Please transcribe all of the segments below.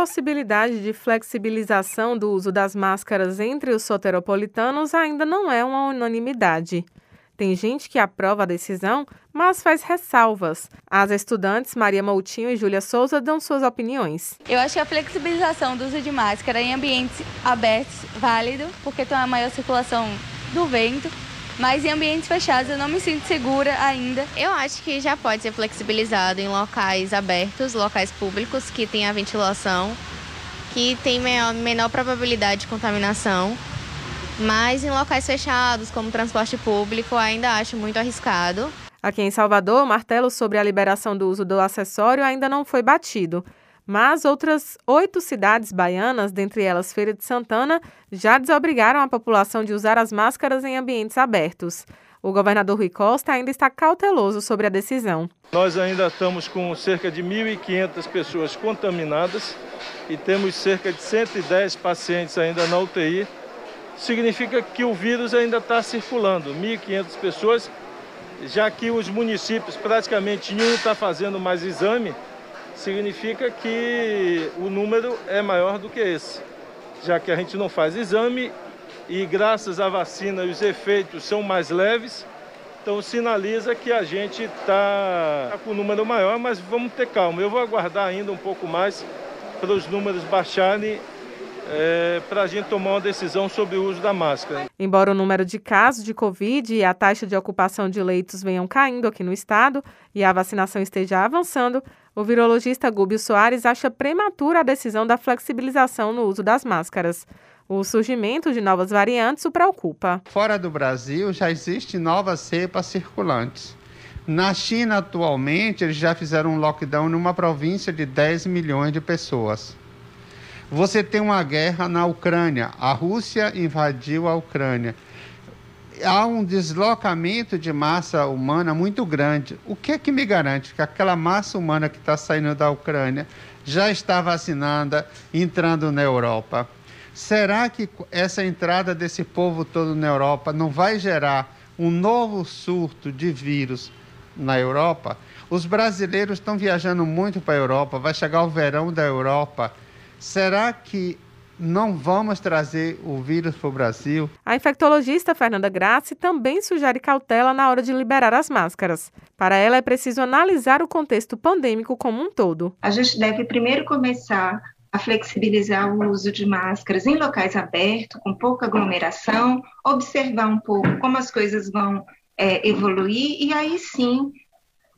possibilidade de flexibilização do uso das máscaras entre os soteropolitanos ainda não é uma unanimidade. Tem gente que aprova a decisão, mas faz ressalvas. As estudantes Maria Moutinho e Júlia Souza dão suas opiniões. Eu acho que a flexibilização do uso de máscara em ambientes abertos válido, porque tem uma maior circulação do vento, mas em ambientes fechados eu não me sinto segura ainda. Eu acho que já pode ser flexibilizado em locais abertos, locais públicos que tem a ventilação, que tem menor, menor probabilidade de contaminação mas em locais fechados, como transporte público, ainda acho muito arriscado. Aqui em Salvador, o martelo sobre a liberação do uso do acessório ainda não foi batido. Mas outras oito cidades baianas, dentre elas Feira de Santana, já desobrigaram a população de usar as máscaras em ambientes abertos. O governador Rui Costa ainda está cauteloso sobre a decisão. Nós ainda estamos com cerca de 1.500 pessoas contaminadas e temos cerca de 110 pacientes ainda na UTI significa que o vírus ainda está circulando. 1.500 pessoas, já que os municípios praticamente nenhum está fazendo mais exame, significa que o número é maior do que esse. Já que a gente não faz exame e graças à vacina os efeitos são mais leves, então sinaliza que a gente está com o número maior, mas vamos ter calma. Eu vou aguardar ainda um pouco mais para os números baixarem é, para a gente tomar uma decisão sobre o uso da máscara. Embora o número de casos de Covid e a taxa de ocupação de leitos venham caindo aqui no estado e a vacinação esteja avançando, o virologista Gúbio Soares acha prematura a decisão da flexibilização no uso das máscaras. O surgimento de novas variantes o preocupa. Fora do Brasil já existem novas cepas circulantes. Na China, atualmente, eles já fizeram um lockdown numa província de 10 milhões de pessoas. Você tem uma guerra na Ucrânia, a Rússia invadiu a Ucrânia. Há um deslocamento de massa humana muito grande. O que é que me garante que aquela massa humana que está saindo da Ucrânia já está vacinada, entrando na Europa? Será que essa entrada desse povo todo na Europa não vai gerar um novo surto de vírus na Europa? Os brasileiros estão viajando muito para a Europa, vai chegar o verão da Europa Será que não vamos trazer o vírus para o Brasil? A infectologista Fernanda Grassi também sugere cautela na hora de liberar as máscaras. Para ela, é preciso analisar o contexto pandêmico como um todo. A gente deve primeiro começar a flexibilizar o uso de máscaras em locais abertos, com pouca aglomeração, observar um pouco como as coisas vão é, evoluir e aí sim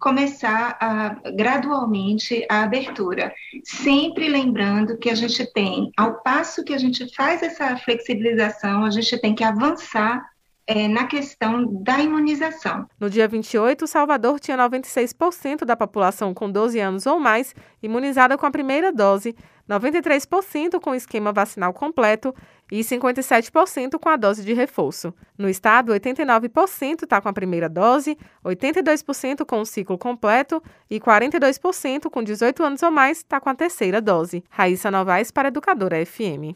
começar a, gradualmente a abertura, sempre lembrando que a gente tem, ao passo que a gente faz essa flexibilização, a gente tem que avançar é, na questão da imunização. No dia 28, Salvador tinha 96% da população com 12 anos ou mais imunizada com a primeira dose, 93% com esquema vacinal completo e 57% com a dose de reforço. No estado, 89% está com a primeira dose, 82% com o ciclo completo e 42% com 18 anos ou mais está com a terceira dose. Raíssa Novaes para Educadora FM.